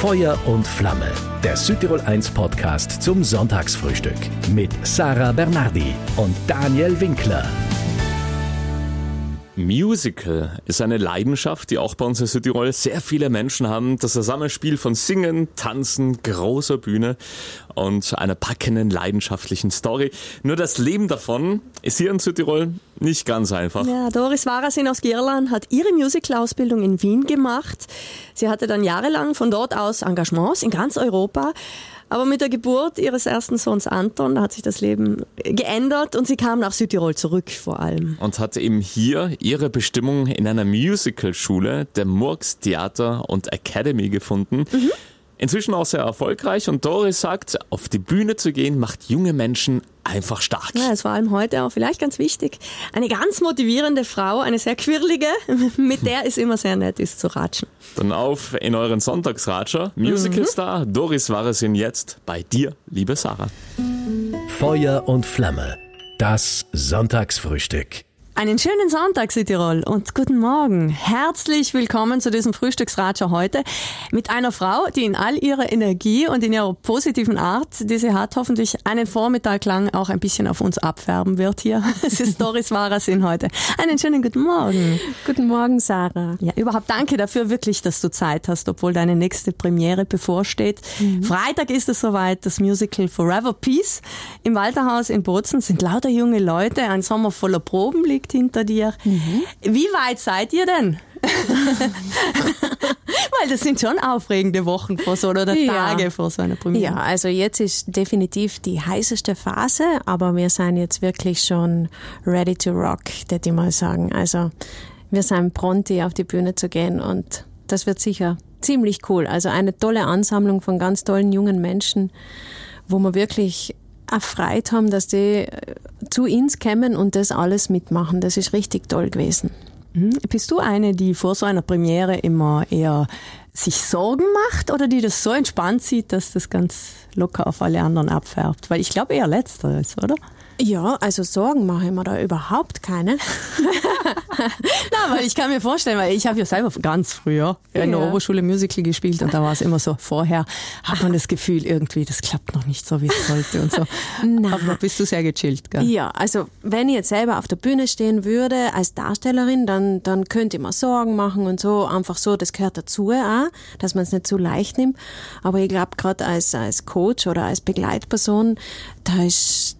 Feuer und Flamme, der Südtirol 1 Podcast zum Sonntagsfrühstück mit Sarah Bernardi und Daniel Winkler. Musical ist eine Leidenschaft, die auch bei uns in Südtirol sehr viele Menschen haben. Das Zusammenspiel von Singen, Tanzen, großer Bühne und einer packenden, leidenschaftlichen Story. Nur das Leben davon ist hier in Südtirol nicht ganz einfach. Ja, Doris Warasin aus Girland hat ihre Musical-Ausbildung in Wien gemacht. Sie hatte dann jahrelang von dort aus Engagements in ganz Europa. Aber mit der Geburt ihres ersten Sohns Anton hat sich das Leben geändert und sie kam nach Südtirol zurück vor allem. Und hatte eben hier ihre Bestimmung in einer Musicalschule, der Murks Theater und Academy gefunden. Mhm. Inzwischen auch sehr erfolgreich und Doris sagt, auf die Bühne zu gehen macht junge Menschen einfach stark. Ja, ist vor allem heute auch vielleicht ganz wichtig. Eine ganz motivierende Frau, eine sehr quirlige, mit der es immer sehr nett ist zu ratschen. Dann auf in euren Sonntagsratscher. Musicalstar mhm. Doris Warasin jetzt bei dir, liebe Sarah. Feuer und Flamme. Das Sonntagsfrühstück. Einen schönen Sonntag, Südtirol, und guten Morgen. Herzlich willkommen zu diesem Frühstücksratscher heute mit einer Frau, die in all ihrer Energie und in ihrer positiven Art, die sie hat, hoffentlich einen Vormittag lang auch ein bisschen auf uns abfärben wird hier. Es ist Doris Warasin heute. Einen schönen guten Morgen. Guten Morgen, Sarah. Ja, überhaupt danke dafür wirklich, dass du Zeit hast, obwohl deine nächste Premiere bevorsteht. Mhm. Freitag ist es soweit, das Musical Forever Peace im Walterhaus in Bozen sind lauter junge Leute, ein Sommer voller Proben liegt liegt hinter dir. Mhm. Wie weit seid ihr denn? Weil das sind schon aufregende Wochen vor so oder ja. Tage vor so einer Premiere. Ja, also jetzt ist definitiv die heißeste Phase, aber wir sind jetzt wirklich schon ready to rock, würde ich mal sagen. Also wir sind pronti auf die Bühne zu gehen und das wird sicher ziemlich cool. Also eine tolle Ansammlung von ganz tollen jungen Menschen, wo man wirklich erfreut haben, dass die äh, zu uns kommen und das alles mitmachen. Das ist richtig toll gewesen. Mhm. Bist du eine, die vor so einer Premiere immer eher sich Sorgen macht oder die das so entspannt sieht, dass das ganz locker auf alle anderen abfärbt? Weil ich glaube eher letzteres, oder? Ja, also Sorgen mache ich mir da überhaupt keine. Na, weil ich kann mir vorstellen, weil ich habe ja selber ganz früher in der Oberschule Musical gespielt und da war es immer so, vorher hat man das Gefühl irgendwie, das klappt noch nicht so, wie es sollte und so. Na. Aber bist du sehr gechillt, gell? Ja, also wenn ich jetzt selber auf der Bühne stehen würde als Darstellerin, dann, dann könnte ich mir Sorgen machen und so, einfach so, das gehört dazu auch, dass man es nicht zu leicht nimmt. Aber ich glaube, gerade als, als Coach oder als Begleitperson, da ist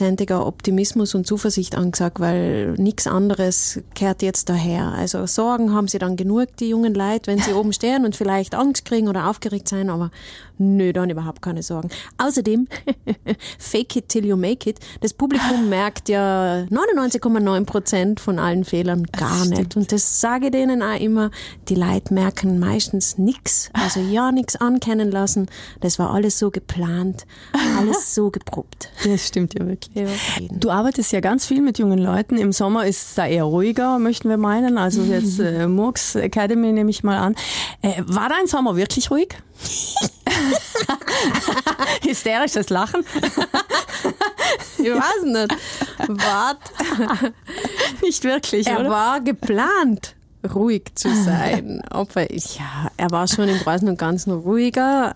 200-prozentiger Optimismus und Zuversicht angesagt, weil nichts anderes kehrt jetzt daher. Also Sorgen haben sie dann genug, die jungen Leute, wenn sie oben stehen und vielleicht Angst kriegen oder aufgeregt sein, aber nö, dann überhaupt keine Sorgen. Außerdem, fake it till you make it. Das Publikum merkt ja 99,9 Prozent von allen Fehlern gar nicht. Und das sage ich denen auch immer, die Leute merken meistens nichts. Also ja, nichts ankennen lassen. Das war alles so geplant, alles so abrupt. Das stimmt ja wirklich. Ja. Du arbeitest ja ganz viel mit jungen Leuten. Im Sommer ist es da eher ruhiger, möchten wir meinen. Also jetzt äh, Murks Academy nehme ich mal an. Äh, war dein Sommer wirklich ruhig? Hysterisches Lachen. ich weiß nicht. Wart. Nicht wirklich, er oder? war geplant ruhig zu sein. Aber ja, er war schon im Großen und Ganzen ruhiger,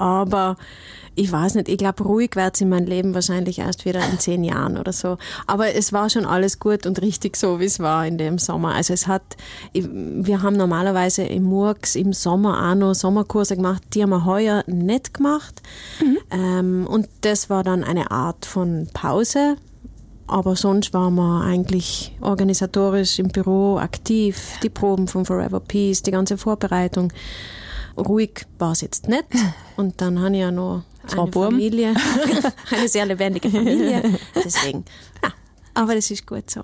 aber ich weiß nicht, ich glaube, ruhig wird es in meinem Leben wahrscheinlich erst wieder in zehn Jahren oder so. Aber es war schon alles gut und richtig so, wie es war in dem Sommer. Also es hat, wir haben normalerweise im Murks im Sommer auch noch Sommerkurse gemacht, die haben wir heuer nicht gemacht. Mhm. Ähm, und das war dann eine Art von Pause. Aber sonst waren wir eigentlich organisatorisch im Büro aktiv. Die Proben von Forever Peace, die ganze Vorbereitung. Ruhig war es jetzt nicht. Und dann habe ich ja noch Frau eine Burm. Familie, eine sehr lebendige Familie. Deswegen, ja, aber das ist gut so.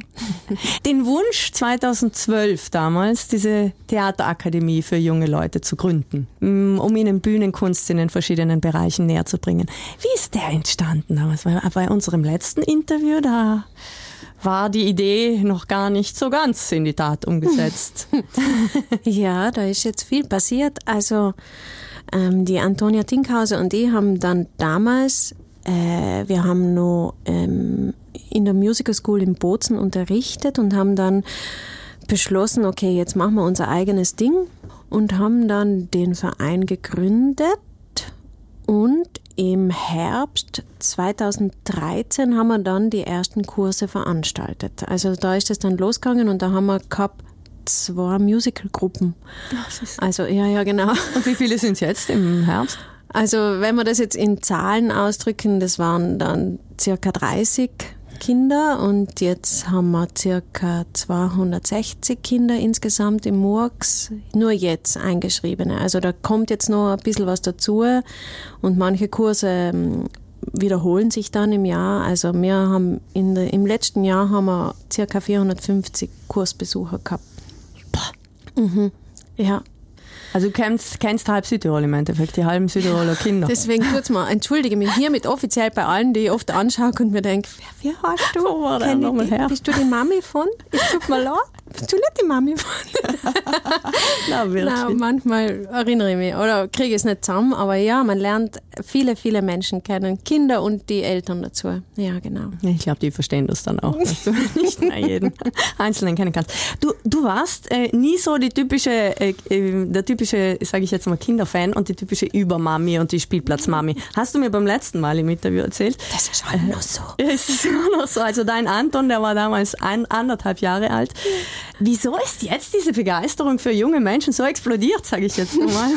Den Wunsch 2012 damals, diese Theaterakademie für junge Leute zu gründen, mm, um ihnen Bühnenkunst in den verschiedenen Bereichen näher zu bringen. Wie ist der entstanden damals? Bei unserem letzten Interview, da war die Idee noch gar nicht so ganz in die Tat umgesetzt. ja, da ist jetzt viel passiert. Also ähm, die Antonia Tinkhauser und ich haben dann damals, äh, wir haben noch ähm, in der Musical School in Bozen unterrichtet und haben dann beschlossen, okay, jetzt machen wir unser eigenes Ding und haben dann den Verein gegründet im Herbst 2013 haben wir dann die ersten Kurse veranstaltet. Also da ist es dann losgegangen und da haben wir gehabt zwei Musicalgruppen. Also ja, ja, genau. Und wie viele sind es jetzt im Herbst? Also wenn wir das jetzt in Zahlen ausdrücken, das waren dann circa 30 Kinder und jetzt haben wir circa 260 Kinder insgesamt im Murks, nur jetzt eingeschriebene. Also da kommt jetzt noch ein bisschen was dazu und manche Kurse ähm, wiederholen sich dann im Jahr. Also wir haben in der, im letzten Jahr haben wir circa 450 Kursbesucher gehabt. Mhm. Ja, also du kennst, kennst halb Südtirol im Endeffekt, die halben Südtiroler Kinder. Deswegen tut's mir, entschuldige mich hiermit offiziell bei allen, die ich oft anschaue und mir denke, wer, wer hast du? Wo war der nochmal her? Bist du die Mami von? Ich tut mir leid. Die Mami wirklich. Na, manchmal erinnere ich mich oder kriege es nicht zusammen, aber ja, man lernt viele, viele Menschen kennen, Kinder und die Eltern dazu. Ja, genau. Ich glaube, die verstehen das dann auch, dass du nicht mehr jeden Einzelnen kennen kannst. Du, du warst äh, nie so die typische, äh, äh der typische, sage ich jetzt mal, Kinderfan und die typische Übermami und die Spielplatzmami. Hast du mir beim letzten Mal im Interview erzählt? Das ist halt noch so. Es ist immer noch so. Also dein Anton, der war damals ein, anderthalb Jahre alt. Wieso ist jetzt diese Begeisterung für junge Menschen so explodiert, sage ich jetzt mal?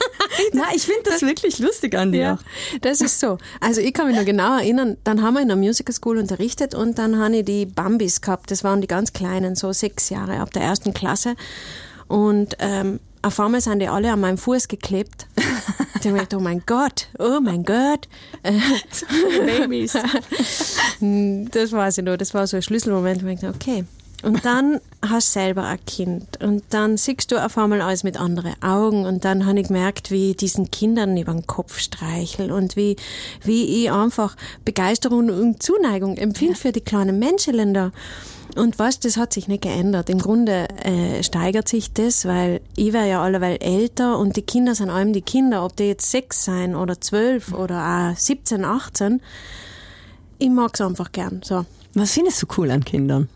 Na, ich finde das wirklich lustig an dir. Ja, das ist so. Also ich kann mich noch genau erinnern, dann haben wir in der Musical School unterrichtet und dann habe ich die Bambis gehabt. Das waren die ganz kleinen, so sechs Jahre ab der ersten Klasse. Und ähm, auf einmal sind die alle an meinem Fuß geklebt. ich habe gedacht, oh mein Gott, oh mein Gott. Babys. das weiß ich noch, das war so ein Schlüsselmoment, wo ich dachte, okay, und dann hast du selber ein Kind und dann siehst du auf einmal alles mit anderen Augen und dann habe ich gemerkt, wie ich diesen Kindern über den Kopf streichel und wie, wie ich einfach Begeisterung und Zuneigung empfinde ja. für die kleinen Menschenländer. Und was, das hat sich nicht geändert. Im Grunde äh, steigert sich das, weil ich wäre ja alleweil älter und die Kinder sind allem die Kinder, ob die jetzt sechs sein oder zwölf oder auch 17, 18. Ich mag es einfach gern. So. Was findest du cool an Kindern?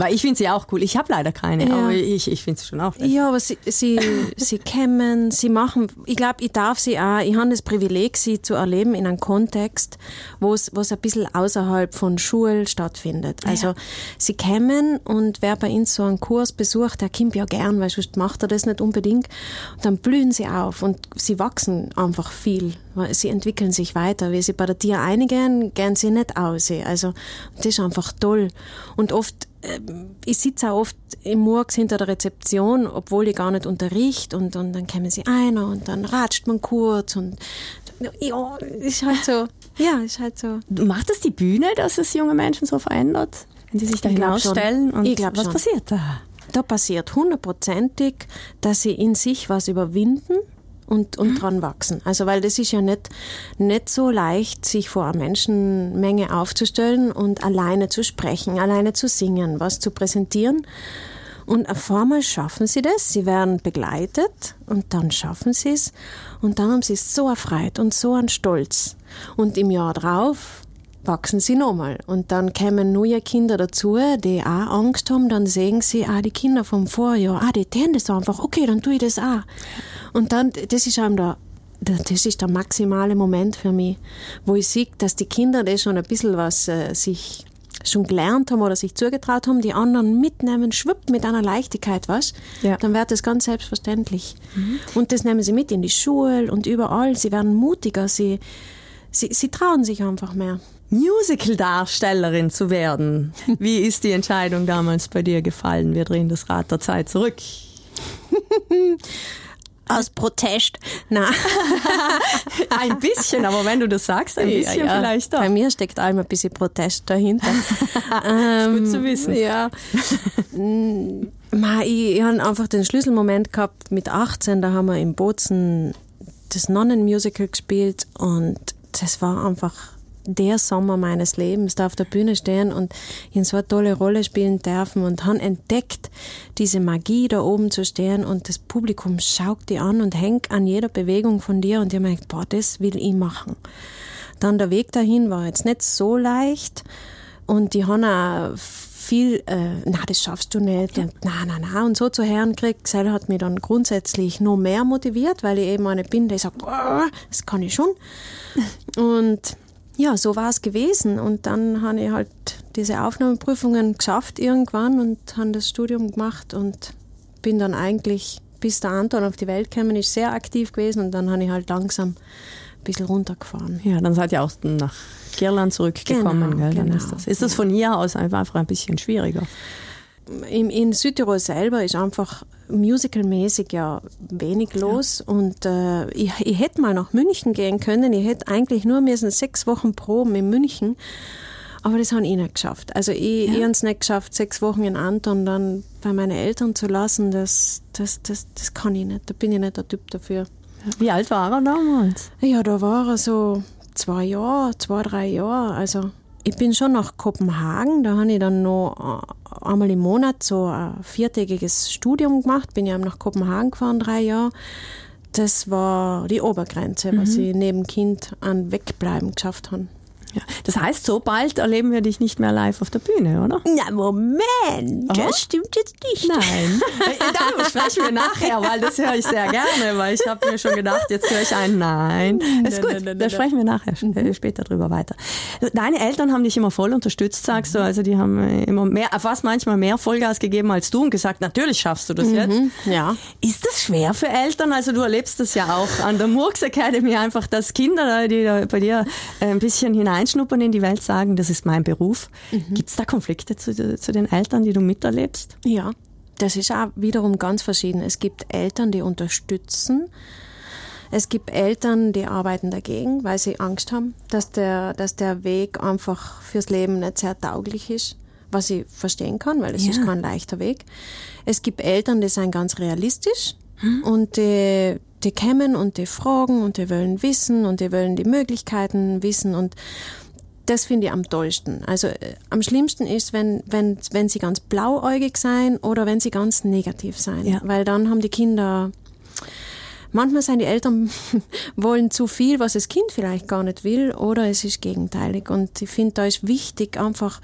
Weil ich finde sie auch cool. Ich habe leider keine, ja. aber ich, ich finde sie schon auch. Nett. Ja, aber sie, sie, sie kämmen, sie machen, ich glaube, ich darf sie auch, ich habe das Privileg, sie zu erleben in einem Kontext, wo es ein bisschen außerhalb von Schule stattfindet. Also ja. sie kämen und wer bei uns so einen Kurs besucht, der kommt ja gern, weil sonst macht er das nicht unbedingt. Und dann blühen sie auf und sie wachsen einfach viel. Sie entwickeln sich weiter. Wie sie bei der Tier einigen, gehen sie nicht aus. Also das ist einfach toll. Und oft ich sitze auch oft im Murks hinter der Rezeption, obwohl ich gar nicht unterricht und, und dann kommen sie einer und dann ratscht man kurz und ja, ist halt so. Ja, ist halt so. Macht es die Bühne, dass es junge Menschen so verändert, wenn sie sich da hinausstellen? Und ich was schon. passiert da? Da passiert hundertprozentig, dass sie in sich was überwinden und, und mhm. dran wachsen. Also weil das ist ja nicht, nicht so leicht, sich vor einer Menschenmenge aufzustellen und alleine zu sprechen, alleine zu singen, was zu präsentieren. Und auf einmal schaffen sie das, sie werden begleitet und dann schaffen sie es und dann haben sie so erfreut und so einen Stolz. Und im Jahr drauf wachsen sie nochmal. Und dann kämen neue Kinder dazu, die auch Angst haben, dann sehen sie, ah, die Kinder vom Vorjahr, ah, die tun das einfach, okay, dann tue ich das auch. Und dann, das ist einem da, das ist der maximale Moment für mich, wo ich sehe, dass die Kinder das schon ein bisschen was äh, sich schon gelernt haben oder sich zugetraut haben, die anderen mitnehmen, schwuppt mit einer Leichtigkeit, was? Ja. Dann wird das ganz selbstverständlich. Mhm. Und das nehmen sie mit in die Schule und überall. Sie werden mutiger, sie, sie, sie trauen sich einfach mehr. Musical-Darstellerin zu werden. Wie ist die Entscheidung damals bei dir gefallen? Wir drehen das Rad der Zeit zurück. Aus Protest. Na. ein bisschen, aber wenn du das sagst, ein bisschen ja, ja. vielleicht doch. Bei mir steckt einmal ein bisschen Protest dahinter. ähm, gut zu wissen. Ja. Ma, ich, ich habe einfach den Schlüsselmoment gehabt mit 18, da haben wir in Bozen das Nonnenmusical gespielt und das war einfach der Sommer meines Lebens, da auf der Bühne stehen und in so eine tolle Rolle spielen dürfen und haben entdeckt, diese Magie da oben zu stehen und das Publikum schaut dir an und hängt an jeder Bewegung von dir und ihr merkt, boah, das will ich machen. Dann der Weg dahin war jetzt nicht so leicht und die haben auch viel, äh, na, das schaffst du nicht und na, na, na und so zu hören kriegt. Das hat mich dann grundsätzlich noch mehr motiviert, weil ich eben eine bin, die sagt, das kann ich schon. Und ja, so war es gewesen. Und dann habe ich halt diese Aufnahmeprüfungen geschafft irgendwann und habe das Studium gemacht und bin dann eigentlich, bis der Anton auf die Welt gekommen ist, sehr aktiv gewesen und dann habe ich halt langsam ein bisschen runtergefahren. Ja, dann seid ihr auch nach Girland zurückgekommen. Genau? Dann genau, ist das, ist das von hier aus einfach ein bisschen schwieriger? In, in Südtirol selber ist einfach musicalmäßig ja wenig los ja. und äh, ich, ich hätte mal nach München gehen können. Ich hätte eigentlich nur müssen sechs Wochen proben in München, aber das habe ich nicht geschafft. Also ich, ja. ich habe es nicht geschafft, sechs Wochen in Anton dann bei meinen Eltern zu lassen. Das, das, das, das kann ich nicht. Da bin ich nicht der Typ dafür. Wie alt war er damals? Ja, da war er so zwei Jahre, zwei, drei Jahre. Also ich bin schon nach Kopenhagen, da habe ich dann noch äh, einmal im Monat so ein viertägiges Studium gemacht, bin ja nach Kopenhagen gefahren, drei Jahre. Das war die Obergrenze, was mhm. ich neben Kind an Wegbleiben geschafft habe. Ja. Das heißt, so bald erleben wir dich nicht mehr live auf der Bühne, oder? Na, Moment, Aha. das stimmt jetzt nicht. Nein. Darüber sprechen wir nachher, weil das höre ich sehr gerne, weil ich habe mir schon gedacht, jetzt höre ich ein Nein. Das ist gut, da sprechen wir nachher mhm. später drüber weiter. Deine Eltern haben dich immer voll unterstützt, sagst du, also die haben äh, immer mehr, fast manchmal mehr Vollgas gegeben als du und gesagt, natürlich schaffst du das mhm. jetzt. Ja. Ist das schwer für Eltern? Also du erlebst das ja auch an der Murks Academy einfach, dass Kinder, die da bei dir ein bisschen hinein reinschnuppern in die Welt sagen, das ist mein Beruf. Mhm. Gibt es da Konflikte zu, zu den Eltern, die du miterlebst? Ja, das ist auch wiederum ganz verschieden. Es gibt Eltern, die unterstützen. Es gibt Eltern, die arbeiten dagegen, weil sie Angst haben, dass der, dass der Weg einfach fürs Leben nicht sehr tauglich ist, was ich verstehen kann, weil es ja. ist kein leichter Weg. Es gibt Eltern, die sind ganz realistisch hm? und die, die kommen und die fragen und die wollen wissen und die wollen die Möglichkeiten wissen und das finde ich am tollsten. Also äh, am schlimmsten ist, wenn, wenn, wenn sie ganz blauäugig sein oder wenn sie ganz negativ sein. Ja. Weil dann haben die Kinder Manchmal sind die Eltern wollen zu viel, was das Kind vielleicht gar nicht will, oder es ist gegenteilig. Und ich finde, da ist wichtig einfach,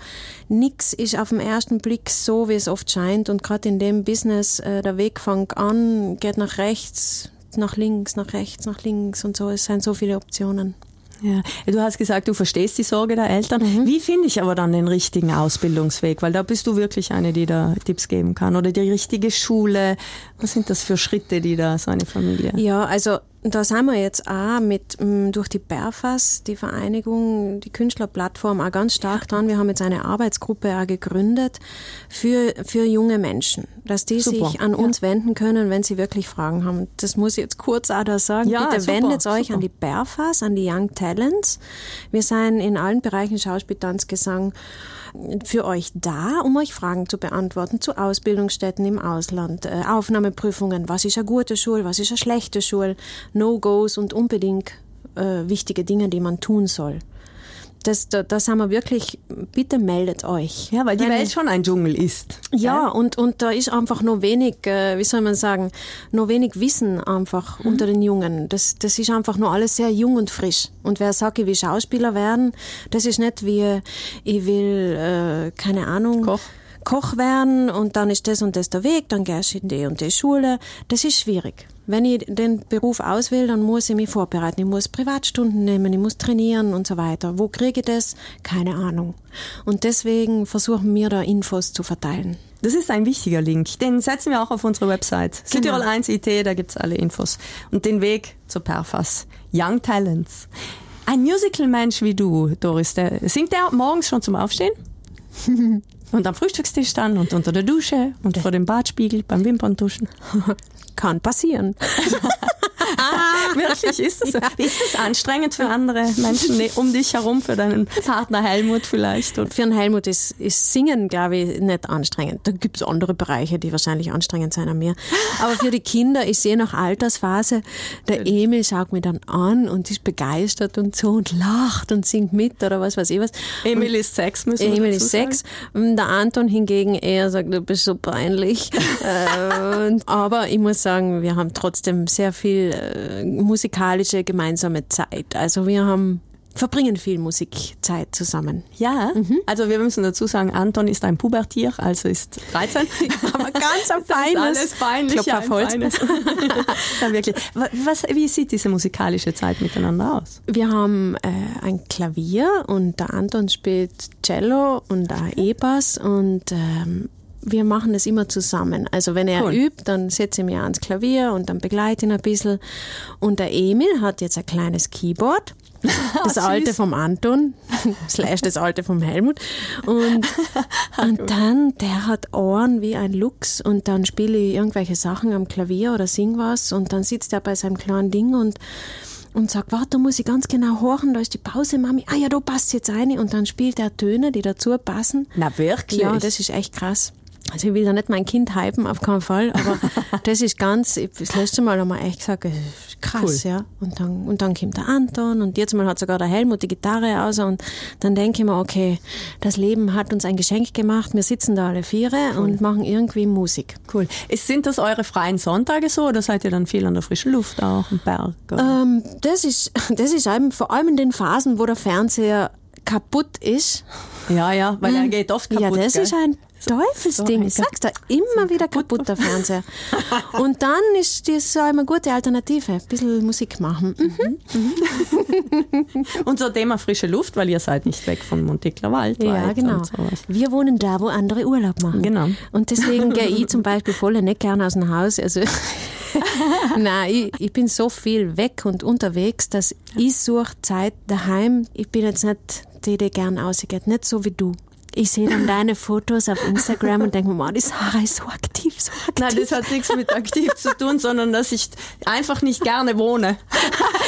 nichts ist auf den ersten Blick so, wie es oft scheint. Und gerade in dem Business, äh, der Weg fängt an, geht nach rechts, nach links, nach rechts, nach links und so. Es sind so viele Optionen. Ja, du hast gesagt, du verstehst die Sorge der Eltern. Mhm. Wie finde ich aber dann den richtigen Ausbildungsweg? Weil da bist du wirklich eine, die da Tipps geben kann. Oder die richtige Schule. Was sind das für Schritte, die da so eine Familie? Ja, also da sind wir jetzt auch mit mm, durch die Berfas, die Vereinigung, die Künstlerplattform auch ganz stark dran. Wir haben jetzt eine Arbeitsgruppe auch gegründet für, für junge Menschen, dass die super. sich an uns ja. wenden können, wenn sie wirklich Fragen haben. Das muss ich jetzt kurz auch da sagen. Ja, Bitte super, wendet euch super. an die Berfas, an die Young Talents. Wir sind in allen Bereichen Schauspiel, Tanz, Gesang für euch da, um euch Fragen zu beantworten zu Ausbildungsstätten im Ausland, äh, Aufnahmeprüfungen, was ist eine gute Schule, was ist eine schlechte Schule, No-Gos und unbedingt äh, wichtige Dinge, die man tun soll das, da, da sind wir wirklich, bitte meldet euch. Ja, weil die Welt schon ein Dschungel ist. Ja, und, und da ist einfach noch wenig, äh, wie soll man sagen, noch wenig Wissen einfach mhm. unter den Jungen. Das, das ist einfach noch alles sehr jung und frisch. Und wer sagt, ich will Schauspieler werden, das ist nicht wie, ich will, äh, keine Ahnung. Koch. Koch werden und dann ist das und das der Weg, dann gehst du in die und die Schule. Das ist schwierig. Wenn ich den Beruf auswähle, dann muss ich mich vorbereiten. Ich muss Privatstunden nehmen, ich muss trainieren und so weiter. Wo kriege ich das? Keine Ahnung. Und deswegen versuchen wir da Infos zu verteilen. Das ist ein wichtiger Link. Den setzen wir auch auf unsere Website. Genau. Südtirol 1 IT, da gibt's alle Infos. Und den Weg zur Perfas. Young Talents. Ein Musical-Mensch wie du, Doris, der, singt der morgens schon zum Aufstehen? Und am Frühstückstisch dann und unter der Dusche und vor dem Badspiegel beim Wimperntuschen. Kann passieren. Wirklich, ist das so? Ja. Ist das anstrengend für andere Menschen um dich herum, für deinen Partner Helmut vielleicht? Oder? Für einen Helmut ist, ist Singen, glaube ich, nicht anstrengend. Da gibt es andere Bereiche, die wahrscheinlich anstrengend sein an mir. Aber für die Kinder, ich sehe nach Altersphase, der Emil schaut mich dann an und ist begeistert und so und lacht und singt mit oder was weiß ich was. Emil und ist sechs, müssen wir Emil ist sechs. Der Anton hingegen eher sagt, du bist so peinlich. äh, aber ich muss sagen, wir haben trotzdem sehr viel äh, musikalische gemeinsame Zeit. Also wir haben verbringen viel Musikzeit zusammen. Ja, mhm. also wir müssen dazu sagen, Anton ist ein Pubertier, also ist 13. Aber ganz ein feines. alles peinlich. Ja, feines. ja, wirklich. Was, wie sieht diese musikalische Zeit miteinander aus? Wir haben äh, ein Klavier und der Anton spielt Cello und auch E-Bass und ähm, wir machen das immer zusammen. Also wenn er cool. übt, dann setze ich mich ans Klavier und dann begleite ihn ein bisschen. Und der Emil hat jetzt ein kleines Keyboard das alte vom Anton, slash das alte vom Helmut. Und, und dann, der hat Ohren wie ein Luchs und dann spiele ich irgendwelche Sachen am Klavier oder sing was und dann sitzt er bei seinem kleinen Ding und und sagt, warte, da muss ich ganz genau horchen, da ist die Pause, Mami. Ah ja, da passt jetzt eine. Und dann spielt er Töne, die dazu passen. Na wirklich? Ja, das ist echt krass. Also ich will da nicht mein Kind hypen, auf keinen Fall, aber das ist ganz, das letzte Mal haben wir echt gesagt, krass, cool. ja. Und dann, und dann kommt der Anton und jetzt mal hat sogar der Helmut die Gitarre aus und dann denke ich mir, okay, das Leben hat uns ein Geschenk gemacht, wir sitzen da alle Viere cool. und machen irgendwie Musik. Cool. Sind das eure freien Sonntage so oder seid ihr dann viel an der frischen Luft auch im Berg? Ähm, das ist, das ist eben, vor allem in den Phasen, wo der Fernseher kaputt ist. Ja, ja, weil er hm. geht oft kaputt. Ja, das gell? ist ein Teufelsding. Ich sag's da, immer wieder kaputt, der Fernseher. Und dann ist das so eine gute Alternative. Ein bisschen Musik machen. Mhm. Mhm. und so Thema frische Luft, weil ihr seid nicht weg von Montekler Wald. Ja, genau. Wir wohnen da, wo andere Urlaub machen. Genau. Und deswegen gehe ich zum Beispiel voll nicht gerne aus dem Haus. Also, nein, ich, ich bin so viel weg und unterwegs, dass ich suche Zeit daheim. Ich bin jetzt nicht die, die gern ausgeht. Nicht so wie du ich sehe dann deine Fotos auf Instagram und denke mir, wow, die Sarah ist so aktiv, so aktiv. Nein, das hat nichts mit aktiv zu tun, sondern dass ich einfach nicht gerne wohne.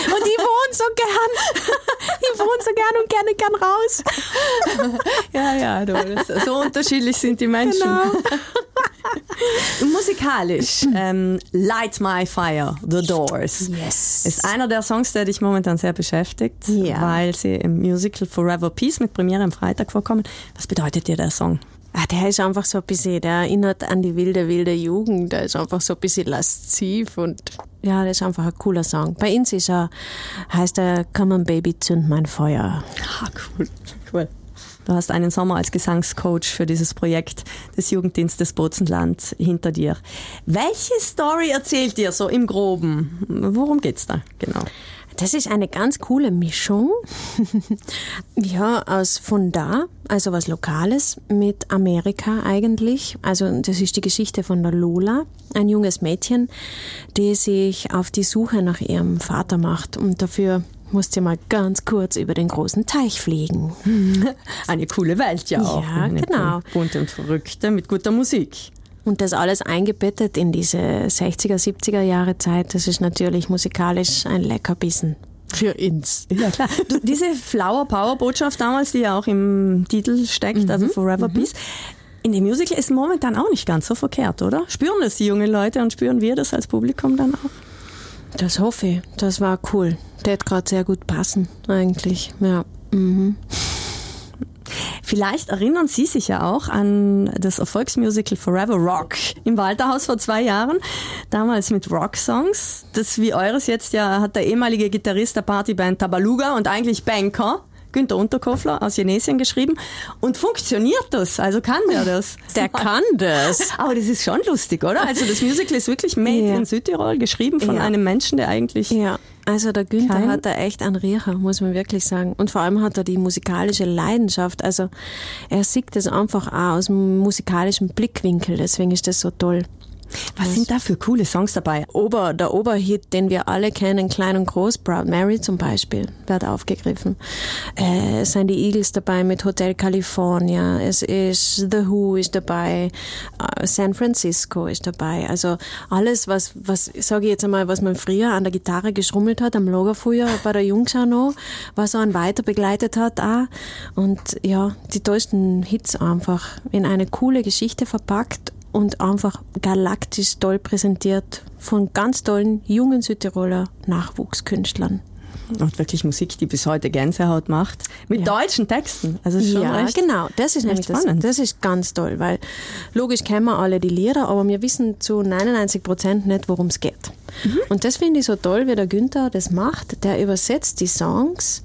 Und ich wohne so gern. Ich wohne so gern und gerne gern raus. Ja, ja, du, so unterschiedlich sind die Menschen. Genau. Musikalisch, ähm, Light My Fire, The Doors. Yes. Ist einer der Songs, der dich momentan sehr beschäftigt, ja. weil sie im Musical Forever Peace mit Premiere am Freitag vorkommen. Was bedeutet dir der Song? Ah, der ist einfach so ein bisschen, der erinnert an die wilde, wilde Jugend. Der ist einfach so ein bisschen lasziv und ja, das ist einfach ein cooler Song. Bei uns ist er, heißt er Come on Baby, zünd mein Feuer. Ah, cool, cool. Du hast einen Sommer als Gesangscoach für dieses Projekt des Jugenddienstes Bozenland hinter dir. Welche Story erzählt dir so im Groben? Worum geht's da genau? Das ist eine ganz coole Mischung. ja, aus von da, also was Lokales, mit Amerika eigentlich. Also das ist die Geschichte von der Lola, ein junges Mädchen, die sich auf die Suche nach ihrem Vater macht und dafür musste mal ganz kurz über den großen Teich fliegen. Eine coole Welt ja auch. Ja, genau. Bunt und verrückte mit guter Musik. Und das alles eingebettet in diese 60er, 70er Jahre Zeit, das ist natürlich musikalisch ein Leckerbissen. Für uns. Ja, klar. Du, diese Flower Power Botschaft damals, die ja auch im Titel steckt, mhm. also Forever mhm. Peace, in dem Musical ist momentan auch nicht ganz so verkehrt, oder? Spüren das die jungen Leute und spüren wir das als Publikum dann auch? Das hoffe ich. Das war cool. Der hat gerade sehr gut passen, eigentlich. Ja. Mhm. Vielleicht erinnern Sie sich ja auch an das Erfolgsmusical Forever Rock im Walterhaus vor zwei Jahren. Damals mit Rock-Songs. Das wie eures jetzt ja hat der ehemalige Gitarrist der Partyband Tabaluga und eigentlich Banker Günter Unterkofler aus Jenesien geschrieben. Und funktioniert das? Also kann der das? Der kann das. Aber das ist schon lustig, oder? Also das Musical ist wirklich made ja. in Südtirol, geschrieben von ja. einem Menschen, der eigentlich... Ja. Also der Günther Kein hat da echt einen Riecher, muss man wirklich sagen. Und vor allem hat er die musikalische Leidenschaft. Also er sieht das einfach auch aus dem musikalischen Blickwinkel. Deswegen ist das so toll. Was sind da für coole Songs dabei? Ober, der Oberhit, den wir alle kennen, Klein und Groß, Proud Mary zum Beispiel, wird aufgegriffen. Äh, es sind die Eagles dabei mit Hotel California, es ist The Who ist dabei, äh, San Francisco ist dabei. Also alles, was, was sage ich jetzt einmal, was man früher an der Gitarre geschrummelt hat, am Lagerfeuer bei der Jungs auch noch, was einen weiter begleitet hat auch. Und ja, die tollsten Hits einfach in eine coole Geschichte verpackt und einfach galaktisch toll präsentiert von ganz tollen jungen Südtiroler Nachwuchskünstlern. Und wirklich Musik, die bis heute Gänsehaut macht. Mit ja. deutschen Texten. Also schon ja, recht, genau. Das ist nämlich das, das ist ganz toll, weil logisch kennen wir alle die Lieder, aber wir wissen zu 99 Prozent nicht, worum es geht. Mhm. Und das finde ich so toll, wie der Günther das macht. Der übersetzt die Songs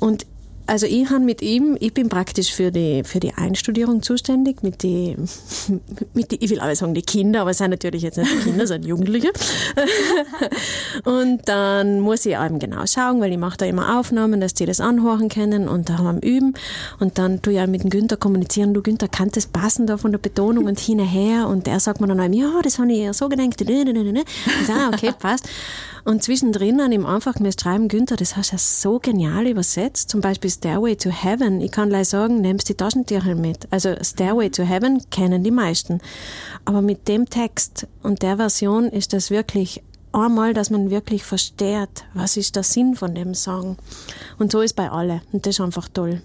Und also ich habe mit ihm, ich bin praktisch für die, für die Einstudierung zuständig, mit die, mit die, ich will alle sagen die Kinder, aber es sind natürlich jetzt nicht Kinder, es sind Jugendliche. und dann muss ich eben genau schauen, weil ich mache da immer Aufnahmen, dass die das anhören können und da haben wir üben. Und dann tue ich auch mit dem Günther kommunizieren, du Günther, kann das passen da von der Betonung und hinterher? Und er sagt mir dann, ja, das habe ich eher so gedacht. Ich ah, okay, passt. Und zwischendrin an ihm einfach mir schreiben, Günther, das hast du ja so genial übersetzt. Zum Beispiel Stairway to Heaven. Ich kann gleich sagen, nimmst die Taschentücher mit. Also Stairway to Heaven kennen die meisten. Aber mit dem Text und der Version ist das wirklich einmal, dass man wirklich versteht, was ist der Sinn von dem Song. Und so ist bei alle. Und das ist einfach toll.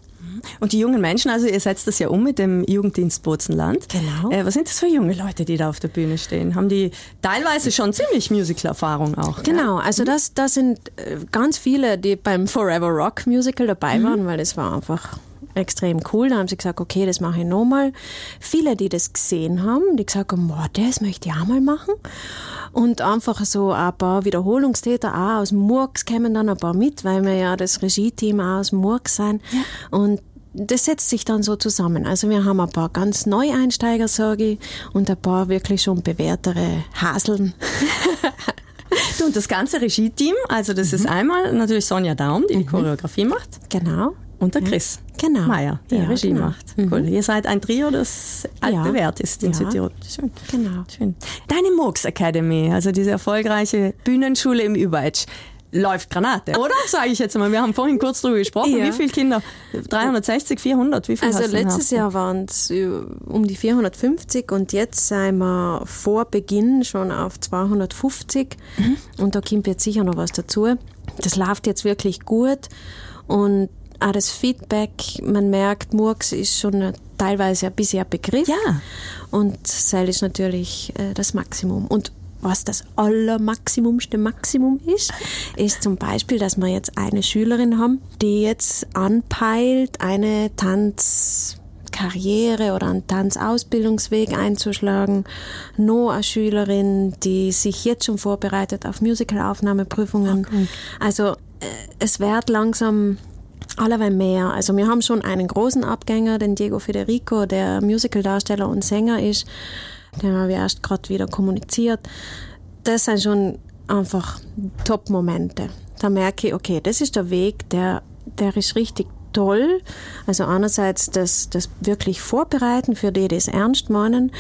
Und die jungen Menschen, also ihr setzt das ja um mit dem Jugenddienst Bozenland. Genau. Äh, was sind das für junge Leute, die da auf der Bühne stehen? Haben die teilweise schon ziemlich Musical-Erfahrung auch? Genau, also das, das sind äh, ganz viele, die beim Forever Rock Musical dabei mhm. waren, weil das war einfach extrem cool. Da haben sie gesagt, okay, das mache ich nochmal. Viele, die das gesehen haben, die gesagt haben, boah, das möchte ich auch mal machen. Und einfach so ein paar Wiederholungstäter auch aus Murks kämen dann ein paar mit, weil wir ja das Regie-Team auch aus Murks sein. Ja. Und das setzt sich dann so zusammen. Also wir haben ein paar ganz Neueinsteiger, sage ich, und ein paar wirklich schon bewährtere Haseln. du, und das ganze Regie-Team, also das mhm. ist einmal natürlich Sonja Daum, die die mhm. Choreografie macht. Genau. Und der Chris genau. Meier, der ja, Regie genau. macht. Mhm. Cool. Ihr seid ein Trio, das altbewährt ja. ist in ja. Südtirol. Schön. Genau. Schön. Deine Murks Academy, also diese erfolgreiche Bühnenschule im Überetsch läuft Granate, oder? Sage ich jetzt mal. Wir haben vorhin kurz darüber gesprochen. Ja. Wie viele Kinder? 360, 400? Wie viel also letztes Jahr waren es um die 450 und jetzt sind wir vor Beginn schon auf 250 mhm. und da kommt jetzt sicher noch was dazu. Das läuft jetzt wirklich gut und auch das Feedback, man merkt, Murks ist schon teilweise ein bisschen ein Begriff. Ja. Und Seil ist natürlich äh, das Maximum. Und was das allermaximumste Maximum ist, ist zum Beispiel, dass wir jetzt eine Schülerin haben, die jetzt anpeilt, eine Tanzkarriere oder einen Tanzausbildungsweg einzuschlagen. Noch eine Schülerin, die sich jetzt schon vorbereitet auf Musicalaufnahmeprüfungen. Okay. Also äh, es wird langsam Allerweil mehr. Also wir haben schon einen großen Abgänger, den Diego Federico, der Musicaldarsteller und Sänger ist. Den haben wir erst gerade wieder kommuniziert. Das sind schon einfach Top-Momente. Da merke ich, okay, das ist der Weg, der, der ist richtig toll. Also einerseits das, das wirklich vorbereiten für die, die es ernst meinen.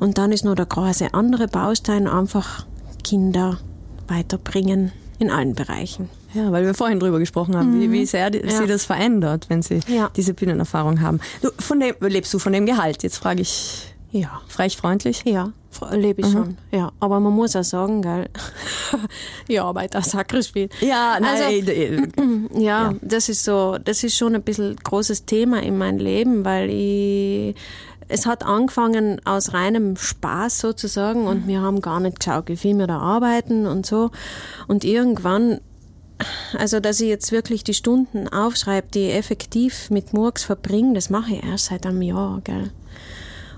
Und dann ist noch der große andere Baustein, einfach Kinder weiterbringen in allen Bereichen. Ja, weil wir vorhin drüber gesprochen haben, mhm. wie, wie sehr ja. sie das verändert, wenn sie ja. diese Bühnenerfahrung haben. Du, von dem, lebst du von dem Gehalt? Jetzt frage ich ja. frech freundlich? Ja, lebe ich mhm. schon. Ja, aber man muss auch sagen, gell, ja, auch sakrisch viel. Ja, nein, also, äh, ja, ja, das ist so, das ist schon ein bisschen großes Thema in meinem Leben, weil ich es hat angefangen aus reinem Spaß sozusagen und mhm. wir haben gar nicht geschaut, wie viel wir da arbeiten und so. Und irgendwann also dass ich jetzt wirklich die Stunden aufschreibe, die ich effektiv mit Murks verbringe, das mache ich erst seit einem Jahr, gell.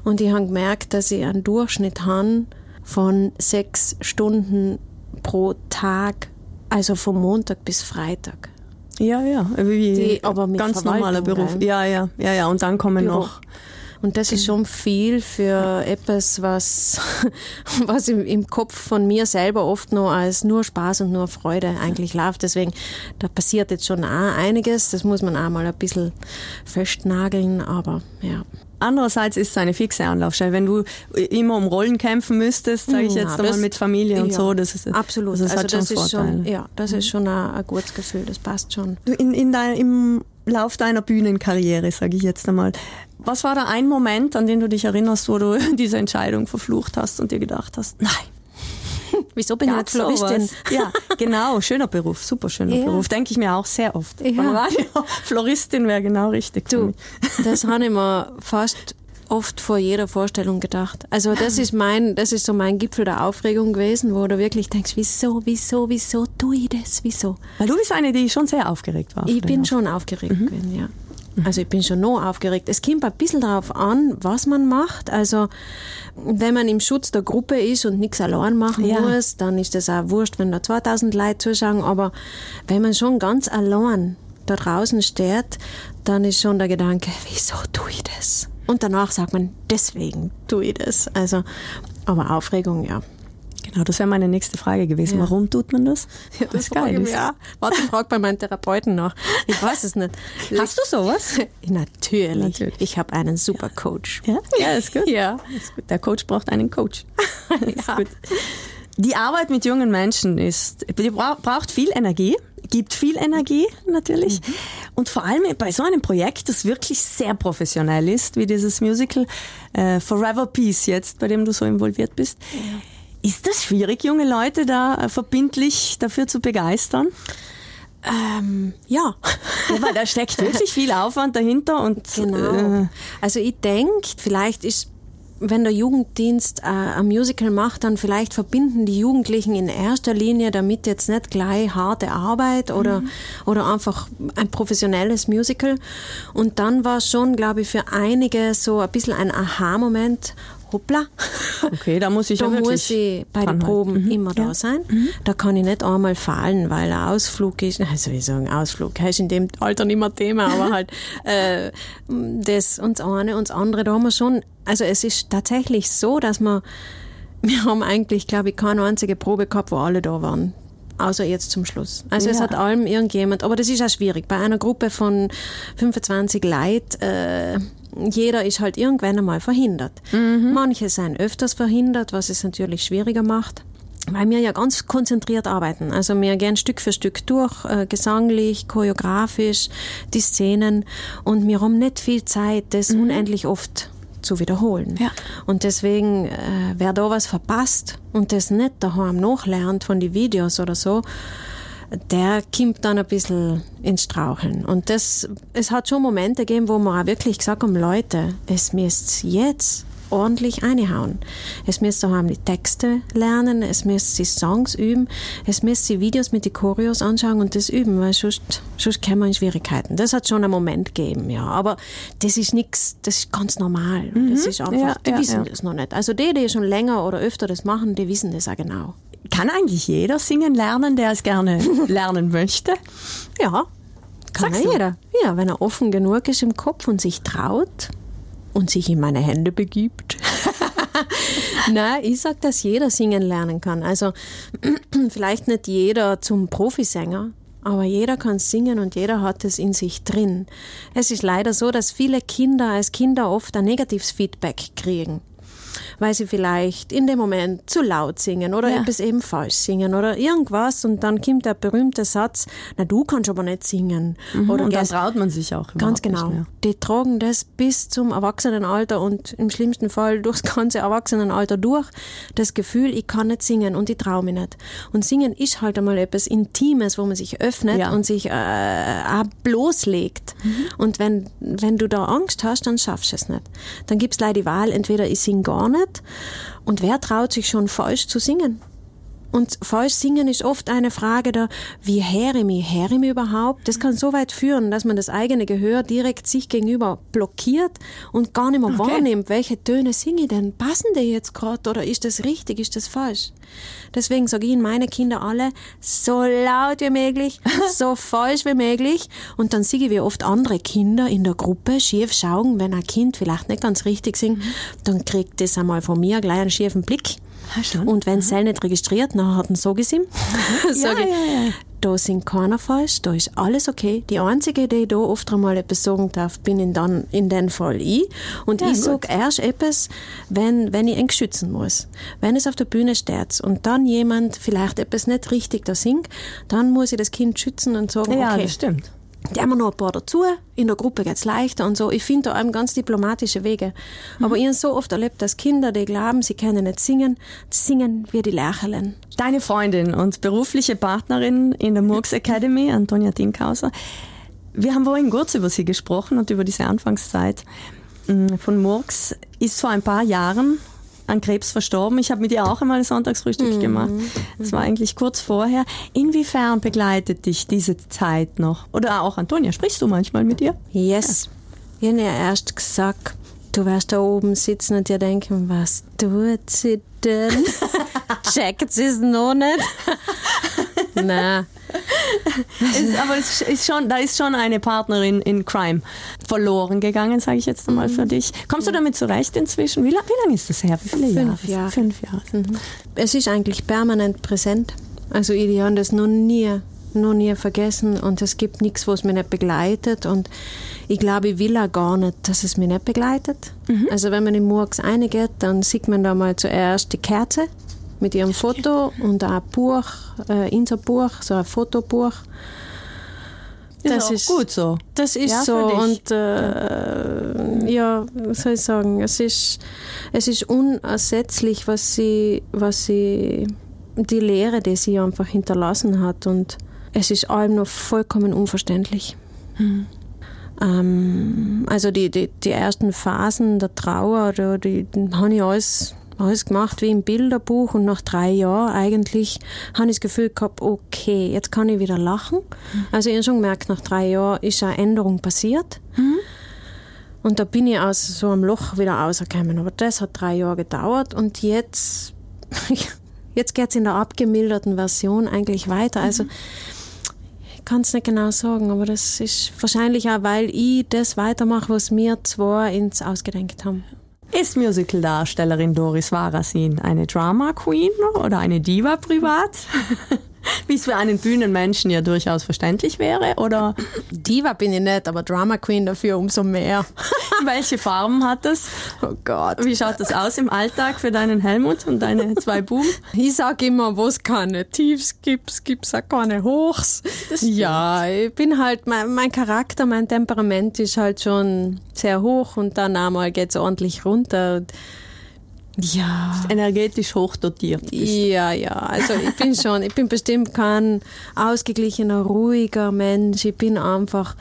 Und ich habe gemerkt, dass ich einen Durchschnitt habe von sechs Stunden pro Tag, also vom Montag bis Freitag. Ja, ja, wie die, aber mit ganz normaler Beruf. Ja, ja, ja, ja. Und dann kommen Büro. noch und das ist schon viel für etwas, was, was im, im Kopf von mir selber oft noch als nur Spaß und nur Freude eigentlich läuft. Deswegen, da passiert jetzt schon auch einiges. Das muss man auch mal ein bisschen festnageln, aber ja. Andererseits ist es eine fixe Anlaufstelle. Wenn du immer um Rollen kämpfen müsstest, sage ich jetzt ja, einmal mit Familie und ja, so, das ist absolut. Das, also das ist schon, ja, das ist schon ein, ein, gutes Gefühl. Das passt schon. Du in, in dein, im Lauf deiner Bühnenkarriere, sage ich jetzt einmal, was war da ein Moment, an den du dich erinnerst, wo du diese Entscheidung verflucht hast und dir gedacht hast, nein, Wieso bin ich nicht Floristin? Ja, genau, schöner Beruf, super schöner ja. Beruf. Denke ich mir auch sehr oft. Ja. Floristin wäre genau richtig. Du, das habe ich mir fast oft vor jeder Vorstellung gedacht. Also das ist mein, das ist so mein Gipfel der Aufregung gewesen, wo du wirklich denkst, wieso, wieso, wieso tue ich das, wieso? Weil du bist eine, die schon sehr aufgeregt war. Ich bin schon aufgeregt mhm. gewesen, ja. Also ich bin schon noch aufgeregt. Es kommt ein bisschen darauf an, was man macht. Also wenn man im Schutz der Gruppe ist und nichts allein machen ja. muss, dann ist das auch wurscht, wenn da 2000 Leute zuschauen. Aber wenn man schon ganz allein da draußen steht, dann ist schon der Gedanke, wieso tue ich das? Und danach sagt man, deswegen tue ich das. Also, aber Aufregung, ja. Genau, das wäre meine nächste Frage gewesen. Ja. Warum tut man das? Ja, das, das geil ist. Ja. Warte, frag bei meinem Therapeuten nach. Ich weiß es nicht. Hast du sowas? Natürlich. Natürlich. Ich habe einen super Coach. Ja, ja ist gut. Ja. Ist gut. Der Coach braucht einen Coach. ist gut. Die Arbeit mit jungen Menschen ist, die braucht viel Energie, gibt viel Energie natürlich. Mhm. Und vor allem bei so einem Projekt, das wirklich sehr professionell ist, wie dieses Musical äh, Forever Peace jetzt, bei dem du so involviert bist. Ist das schwierig, junge Leute da äh, verbindlich dafür zu begeistern? Ähm, ja. ja. Weil da steckt wirklich viel Aufwand dahinter und genau. Äh, also ich denke, vielleicht ist wenn der Jugenddienst äh, ein Musical macht, dann vielleicht verbinden die Jugendlichen in erster Linie damit jetzt nicht gleich harte Arbeit oder, mhm. oder einfach ein professionelles Musical. Und dann war schon, glaube ich, für einige so ein bisschen ein Aha-Moment, hoppla. Okay, da muss ich da ja muss ich bei den Proben mhm. immer ja. da sein. Mhm. Da kann ich nicht einmal fallen, weil ein Ausflug ist, also wie sagen, Ausflug ist in dem Alter nicht mehr Thema, aber halt äh, das und das eine und das andere, da haben wir schon, also es ist tatsächlich so, dass wir, wir haben eigentlich, glaube ich, keine einzige Probe gehabt, wo alle da waren außer jetzt zum Schluss. Also ja. es hat allem irgendjemand, aber das ist auch schwierig. Bei einer Gruppe von 25 Leuten, äh, jeder ist halt irgendwann einmal verhindert. Mhm. Manche sind öfters verhindert, was es natürlich schwieriger macht weil wir ja ganz konzentriert arbeiten. Also wir gehen Stück für Stück durch, äh, gesanglich, choreografisch, die Szenen und wir haben nicht viel Zeit, das mhm. unendlich oft zu wiederholen. Ja. Und deswegen, äh, wer da was verpasst und das nicht daheim nachlernt von den Videos oder so, der kommt dann ein bisschen ins Straucheln. Und das, es hat schon Momente gegeben, wo wir auch wirklich gesagt haben, Leute, es müsst jetzt ordentlich einhauen. Es müsst daheim die Texte lernen, es müsst die Songs üben, es müsst die Videos mit den Choreos anschauen und das üben, weil sonst, sonst kommen wir in Schwierigkeiten. Das hat schon einen Moment gegeben, ja. Aber das ist nichts, das ist ganz normal. Mhm. Das ist einfach, ja, die ja, wissen ja. das noch nicht. Also die, die schon länger oder öfter das machen, die wissen das auch genau. Kann eigentlich jeder singen lernen, der es gerne lernen möchte? Ja, kann jeder. Ja, wenn er offen genug ist im Kopf und sich traut und sich in meine Hände begibt. Nein, ich sage, dass jeder singen lernen kann. Also vielleicht nicht jeder zum Profisänger, aber jeder kann singen und jeder hat es in sich drin. Es ist leider so, dass viele Kinder als Kinder oft ein negatives Feedback kriegen weil sie vielleicht in dem Moment zu laut singen oder ja. etwas eben falsch singen oder irgendwas und dann kommt der berühmte Satz, na du kannst aber nicht singen. Mhm, oder und dann traut man sich auch Ganz genau. Die tragen das bis zum Erwachsenenalter und im schlimmsten Fall durchs ganze Erwachsenenalter durch, das Gefühl, ich kann nicht singen und ich traue mich nicht. Und singen ist halt einmal etwas Intimes, wo man sich öffnet ja. und sich äh, auch bloßlegt. Mhm. Und wenn, wenn du da Angst hast, dann schaffst du es nicht. Dann gibt es leider die Wahl, entweder ich singe gar nicht Und wer traut sich schon falsch zu singen? Und falsch singen ist oft eine Frage der, wie höre ich mich? Höre ich mich überhaupt? Das kann so weit führen, dass man das eigene Gehör direkt sich gegenüber blockiert und gar nicht mehr okay. wahrnimmt, welche Töne singe ich denn? Passen die jetzt gerade oder ist das richtig, ist das falsch? Deswegen sage ich Ihnen meine Kinder alle, so laut wie möglich, so falsch wie möglich. Und dann sehe ich, wie oft andere Kinder in der Gruppe schief schauen, wenn ein Kind vielleicht nicht ganz richtig singt, mhm. dann kriegt das einmal von mir gleich einen schiefen Blick. Und wenn mhm. nicht registriert, dann hat er so gesehen. Mhm. ja, ja, ja. Da sind keiner falsch, da ist alles okay. Die einzige, die da oft einmal etwas sagen darf, bin in, dann, in dem Fall ich. Und ja, ich sage erst etwas, wenn, wenn ich ihn schützen muss. Wenn es auf der Bühne steht und dann jemand vielleicht etwas nicht richtig da singt, dann muss ich das Kind schützen und sagen, ja, okay. das stimmt die haben noch ein paar dazu. In der Gruppe geht's leichter und so. Ich finde da eben ganz diplomatische Wege. Mhm. Aber ich habe so oft erlebt, dass Kinder, die glauben, sie können nicht singen, singen wie die Lächeln. Deine Freundin und berufliche Partnerin in der Murks Academy, Antonia Dinkauser. Wir haben vorhin kurz über sie gesprochen und über diese Anfangszeit mm, von Murks. Ist vor ein paar Jahren an Krebs verstorben. Ich habe mit ihr auch einmal ein Sonntagsfrühstück mhm. gemacht. Das war eigentlich kurz vorher. Inwiefern begleitet dich diese Zeit noch? Oder auch Antonia, sprichst du manchmal mit ihr? Yes. Ja. Ich habe ja erst gesagt, du wirst da oben sitzen und dir denken, was tut sie denn? Checkt sie es noch nicht? Nein. ist, aber es ist schon, da ist schon eine Partnerin in Crime verloren gegangen, sage ich jetzt einmal für dich. Kommst du damit zurecht inzwischen? Wie, lang, wie lange ist das her? Wie viele Fünf Jahre? Jahre. Fünf Jahre. Es ist eigentlich permanent präsent. Also ich habe das noch nie, noch nie vergessen und es gibt nichts, was mich nicht begleitet und ich glaube, ich will auch gar nicht, dass es mich nicht begleitet. Also wenn man in Murks reingeht, dann sieht man da mal zuerst die Kerze mit ihrem Foto und auch ein Buch, äh, Inserbuch, so ein Fotobuch. Das ist auch gut so. Das ist Ja, so und äh, ja, was soll ich sagen, es ist, es ist unersetzlich, was sie, was sie, die Lehre, die sie einfach hinterlassen hat und es ist allem noch vollkommen unverständlich. Ähm, also die, die, die ersten Phasen der Trauer, da, die, die habe ich alles, alles gemacht wie im Bilderbuch und nach drei Jahren eigentlich habe ich das Gefühl gehabt, okay, jetzt kann ich wieder lachen. Also ich habe schon gemerkt, nach drei Jahren ist eine Änderung passiert. Und da bin ich aus so einem Loch wieder rausgekommen. Aber das hat drei Jahre gedauert und jetzt, jetzt geht es in der abgemilderten Version eigentlich weiter. Also ich kann es nicht genau sagen, aber das ist wahrscheinlich auch, weil ich das weitermache, was wir zwei ins Ausgedenkt haben. Ist Musicaldarstellerin Doris Varasin eine Drama Queen oder eine Diva privat? Wie es für einen Bühnenmenschen ja durchaus verständlich wäre. Oder Diva bin ich nicht, aber Drama Queen dafür umso mehr. welche Farben hat das? Oh Gott. Wie schaut das aus im Alltag für deinen Helmut und deine zwei Buben? Ich sag immer, wo es keine Tiefs gibt, gibt es auch keine Hochs. ja, ich bin halt, mein, mein Charakter, mein Temperament ist halt schon sehr hoch und dann einmal geht es ordentlich runter. Und ja. Energetisch hochdotiert. bist. Ja, ja, also ich bin schon, ich bin bestimmt kein ausgeglichener, ruhiger Mensch. Ich bin einfach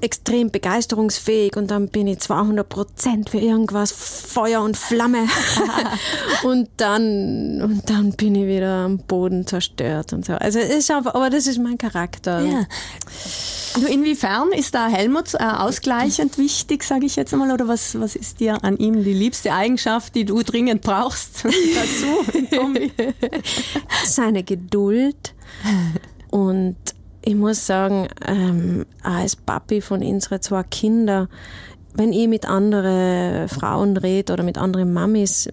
extrem begeisterungsfähig und dann bin ich 200 Prozent für irgendwas Feuer und Flamme und dann und dann bin ich wieder am Boden zerstört und so. Also ist einfach, aber das ist mein Charakter. Ja. Du, inwiefern ist da Helmut äh, ausgleichend wichtig, sage ich jetzt einmal, oder was, was ist dir an ihm die liebste Eigenschaft, die du dringend brauchst dazu? Seine Geduld und ich muss sagen, ähm, als Papi von unseren zwei Kindern, wenn ich mit anderen Frauen rede oder mit anderen Mamis,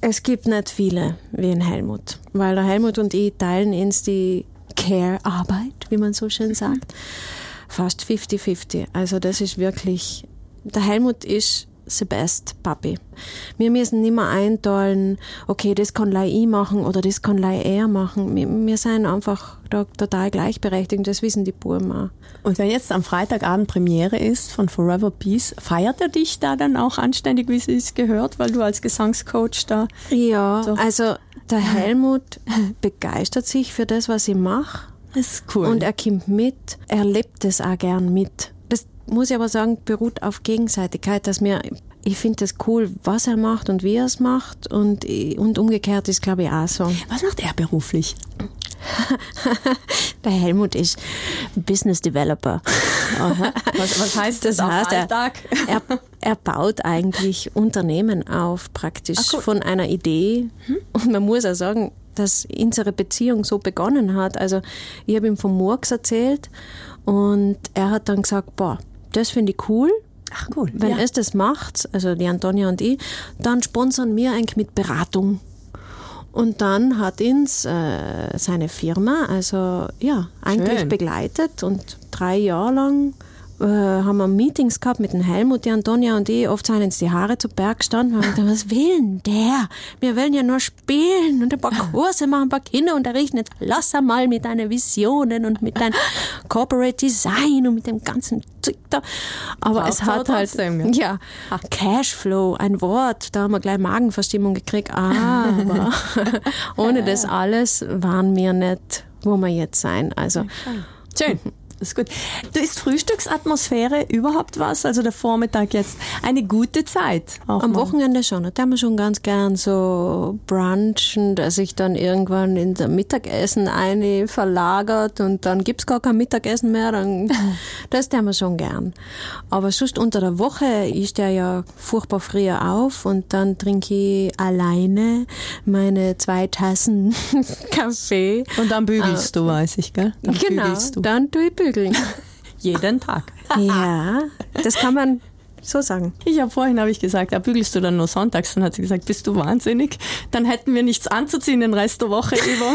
es gibt nicht viele wie ein Helmut, weil der Helmut und ich teilen uns die Care-Arbeit, wie man so schön sagt, fast 50-50. Also das ist wirklich, der Helmut ist the best Papi. Wir müssen nicht mehr einteilen, okay, das kann lei ich machen oder das kann lei er machen. Wir, wir sind einfach da total gleichberechtigt, das wissen die Buben auch. Und wenn jetzt am Freitagabend Premiere ist von Forever Peace, feiert er dich da dann auch anständig, wie es gehört, weil du als Gesangscoach da... Ja, So. also der Helmut begeistert sich für das, was ich mache. Das ist cool. Und er kommt mit, er lebt es auch gern mit. Muss ich aber sagen, beruht auf Gegenseitigkeit, dass mir, ich finde es cool, was er macht und wie er es macht und, und umgekehrt ist, glaube ich, auch so. was macht er beruflich? Der Helmut ist Business Developer. Was, was heißt das, Das auf heißt, er, er, er baut eigentlich Unternehmen auf, praktisch Ah, cool. von einer Idee. Und man muss auch sagen, dass unsere Beziehung so begonnen hat. Also ich habe ihm von Murks erzählt und er hat dann gesagt, boah, das finde ich cool. Ach cool. Wenn ja. es das macht, also die Antonia und ich, dann sponsern wir eigentlich mit Beratung. Und dann hat uns äh, seine Firma, also ja, eigentlich Schön. begleitet und drei Jahre lang äh, haben wir Meetings gehabt mit dem Helmut, die Antonia und ich. Oft sind uns die Haare zu Berg gestanden und haben gedacht, was will denn der? Wir wollen ja nur spielen und ein paar Kurse machen, ein paar Kinder unterrichten. Jetzt lass einmal mit deinen Visionen und mit deinem Corporate Design und mit dem ganzen Zeug da. Aber es hat halt, trotzdem, gell? ja, Cashflow, ein Wort, da haben wir gleich Magenverstimmung gekriegt. Aber ohne das alles waren wir nicht, wo wir jetzt sein. Also Schön. Ist gut. Du ist Frühstücksatmosphäre überhaupt was? Also der Vormittag jetzt eine gute Zeit. Am mal. Wochenende schon. Da haben wir schon ganz gern so brunchen, dass ich dann irgendwann in der Mittagessen eine verlagert und dann gibt's gar kein Mittagessen mehr. Dann, das tun wir schon gern. Aber sonst unter der Woche ist der ja furchtbar früher auf und dann trinke ich alleine meine zwei Tassen Kaffee. Und dann bügelst uh, du, weiß ich, gell? Dann genau, dann tue ich bügeln bügeln. Jeden Tag. Ja, das kann man so sagen. Ich habe vorhin habe ich gesagt, ja, bügelst du dann nur sonntags? Dann hat sie gesagt, bist du wahnsinnig? Dann hätten wir nichts anzuziehen den Rest der Woche über.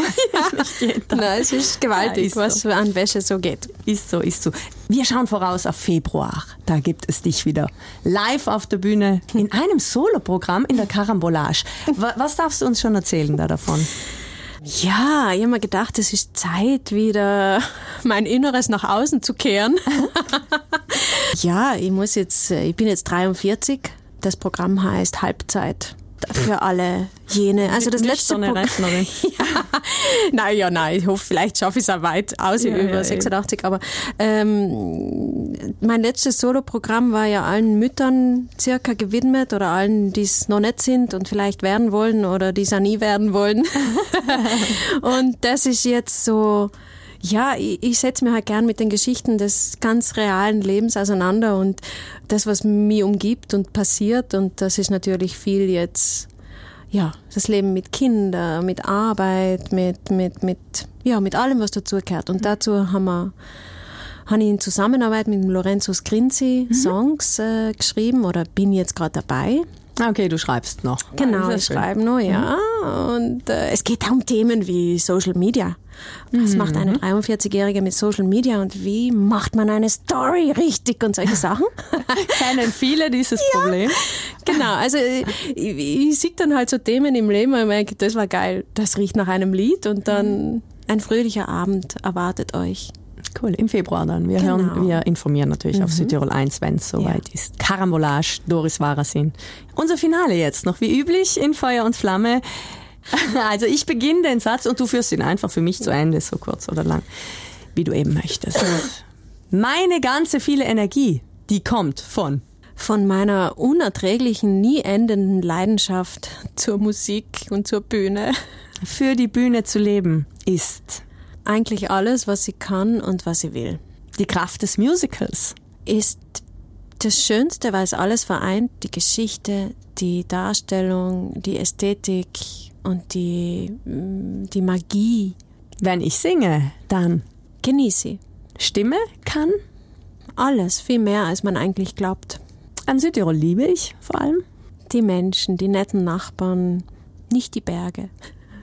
ja. Nein, es ist gewaltig, ja, ist was so. an Wäsche so geht. Ist so, ist so. Wir schauen voraus auf Februar. Da gibt es dich wieder live auf der Bühne in einem Soloprogramm in der Karambolage. Was darfst du uns schon erzählen da davon? Ja, ich habe mir gedacht, es ist Zeit, wieder mein Inneres nach außen zu kehren. ja, ich muss jetzt, ich bin jetzt 43. Das Programm heißt Halbzeit für alle jene. Also das letzte so eine Rechnerin. ja. Nein, ja, nein, ich hoffe, vielleicht schaffe ich es auch weit aus ja, über ja, 86. Aber ähm, mein letztes Soloprogramm war ja allen Müttern circa gewidmet oder allen, die es noch nicht sind und vielleicht werden wollen oder die es auch nie werden wollen. und das ist jetzt so ja, ich, ich setze mich halt gern mit den Geschichten des ganz realen Lebens auseinander und das, was mich umgibt und passiert. Und das ist natürlich viel jetzt, ja, das Leben mit Kindern, mit Arbeit, mit, mit, mit, ja, mit allem, was dazugehört. Und dazu haben wir habe ich in Zusammenarbeit mit Lorenzo Scrinzi mhm. Songs äh, geschrieben oder bin jetzt gerade dabei. Ah, okay, du schreibst noch. Genau, ich schreibe noch, ja. Mhm. Und äh, es geht um Themen wie Social Media. Was mhm. macht eine 43-Jährige mit Social Media und wie macht man eine Story richtig und solche Sachen? Kennen viele dieses ja. Problem. Genau, also ich, ich sehe dann halt so Themen im Leben und merke, das war geil, das riecht nach einem Lied und dann ein fröhlicher Abend erwartet euch. Cool, im Februar dann. Wir, genau. hören, wir informieren natürlich mhm. auf Südtirol 1, wenn es soweit ja. ist. Karambolage, Doris Warasin. Unser Finale jetzt noch wie üblich in Feuer und Flamme. Also ich beginne den Satz und du führst ihn einfach für mich zu Ende, so kurz oder lang, wie du eben möchtest. Meine ganze viele Energie, die kommt von von meiner unerträglichen, nie endenden Leidenschaft zur Musik und zur Bühne. Für die Bühne zu leben ist eigentlich alles, was sie kann und was sie will. Die Kraft des Musicals ist das Schönste, weil es alles vereint, die Geschichte, die Darstellung, die Ästhetik und die, mm, die Magie. Wenn ich singe, dann genieße. Stimme kann alles, viel mehr, als man eigentlich glaubt. An Südtirol liebe ich vor allem die Menschen, die netten Nachbarn, nicht die Berge.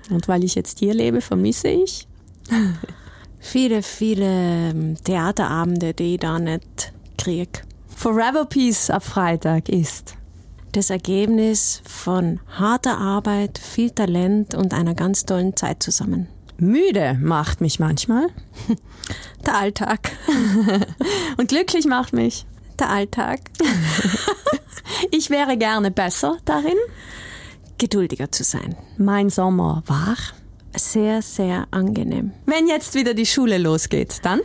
Und weil ich jetzt hier lebe, vermisse ich viele, viele ähm, Theaterabende, die ich da nicht kriege. Forever Peace ab Freitag ist das Ergebnis von harter Arbeit, viel Talent und einer ganz tollen Zeit zusammen. Müde macht mich manchmal. Der Alltag. und glücklich macht mich. Der Alltag. ich wäre gerne besser darin. Geduldiger zu sein. Mein Sommer war sehr, sehr angenehm. Wenn jetzt wieder die Schule losgeht, dann?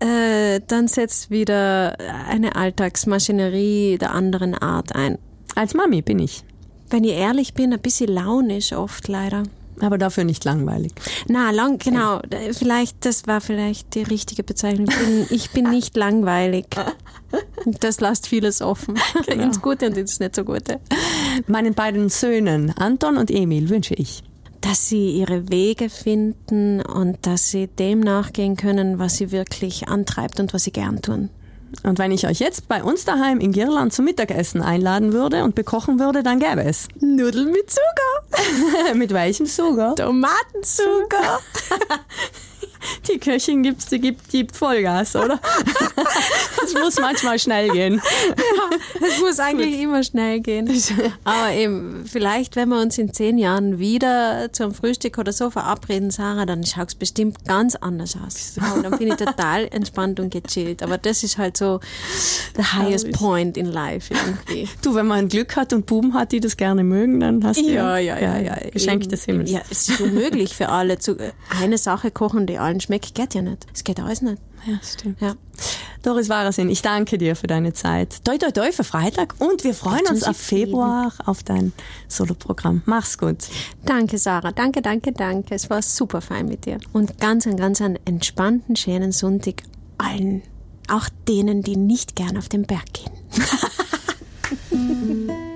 Äh, dann setzt wieder eine Alltagsmaschinerie der anderen Art ein. Als Mami bin ich. Wenn ich ehrlich bin, ein bisschen launisch oft leider. Aber dafür nicht langweilig. Na, lang, genau. Vielleicht, das war vielleicht die richtige Bezeichnung. Ich bin, ich bin nicht langweilig. Das lasst vieles offen. Genau. Ins Gute und ins nicht so Gute. Meinen beiden Söhnen, Anton und Emil, wünsche ich dass sie ihre Wege finden und dass sie dem nachgehen können, was sie wirklich antreibt und was sie gern tun. Und wenn ich euch jetzt bei uns daheim in Girland zum Mittagessen einladen würde und bekochen würde, dann gäbe es Nudeln mit Zucker. mit welchem Zucker? Tomatenzucker. die Köchin gibt's, die gibt, gibt Vollgas, oder? Es muss manchmal schnell gehen. Ja, es muss eigentlich immer schnell gehen. Aber eben, vielleicht, wenn wir uns in zehn Jahren wieder zum Frühstück oder so verabreden, Sarah, dann schaut es bestimmt ganz anders aus. Und dann bin ich total entspannt und gechillt. Aber das ist halt so the highest point in life irgendwie. Du, wenn man Glück hat und Buben hat, die das gerne mögen, dann hast du ja, ja, ja, ja, Geschenk des Himmels. Ja, es ist unmöglich für alle, zu, eine Sache kochen, die alle allen schmeckt, geht ja nicht. Es geht alles nicht. Ja, stimmt. Ja. Doris Warasin, ich danke dir für deine Zeit. Toi, toi, toi für Freitag und wir freuen uns auf Februar auf dein Soloprogramm. Mach's gut. Danke, Sarah. Danke, danke, danke. Es war super fein mit dir. Und ganz, einen ganz einen entspannten, schönen Sonntag allen. Auch denen, die nicht gern auf den Berg gehen.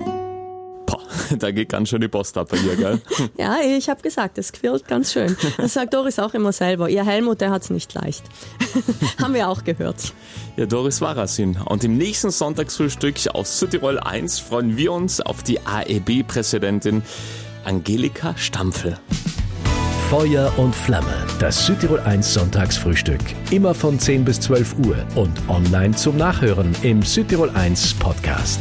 Da geht ganz schön die Post ab bei dir, gell? Ja, ich habe gesagt, es quirlt ganz schön. Das sagt Doris auch immer selber. Ihr Helmut, der hat's nicht leicht. Haben wir auch gehört. Ja, Doris Warasin. Und im nächsten Sonntagsfrühstück auf Südtirol 1 freuen wir uns auf die AEB-Präsidentin Angelika Stampfel. Feuer und Flamme. Das Südtirol 1 Sonntagsfrühstück. Immer von 10 bis 12 Uhr und online zum Nachhören im Südtirol 1 Podcast.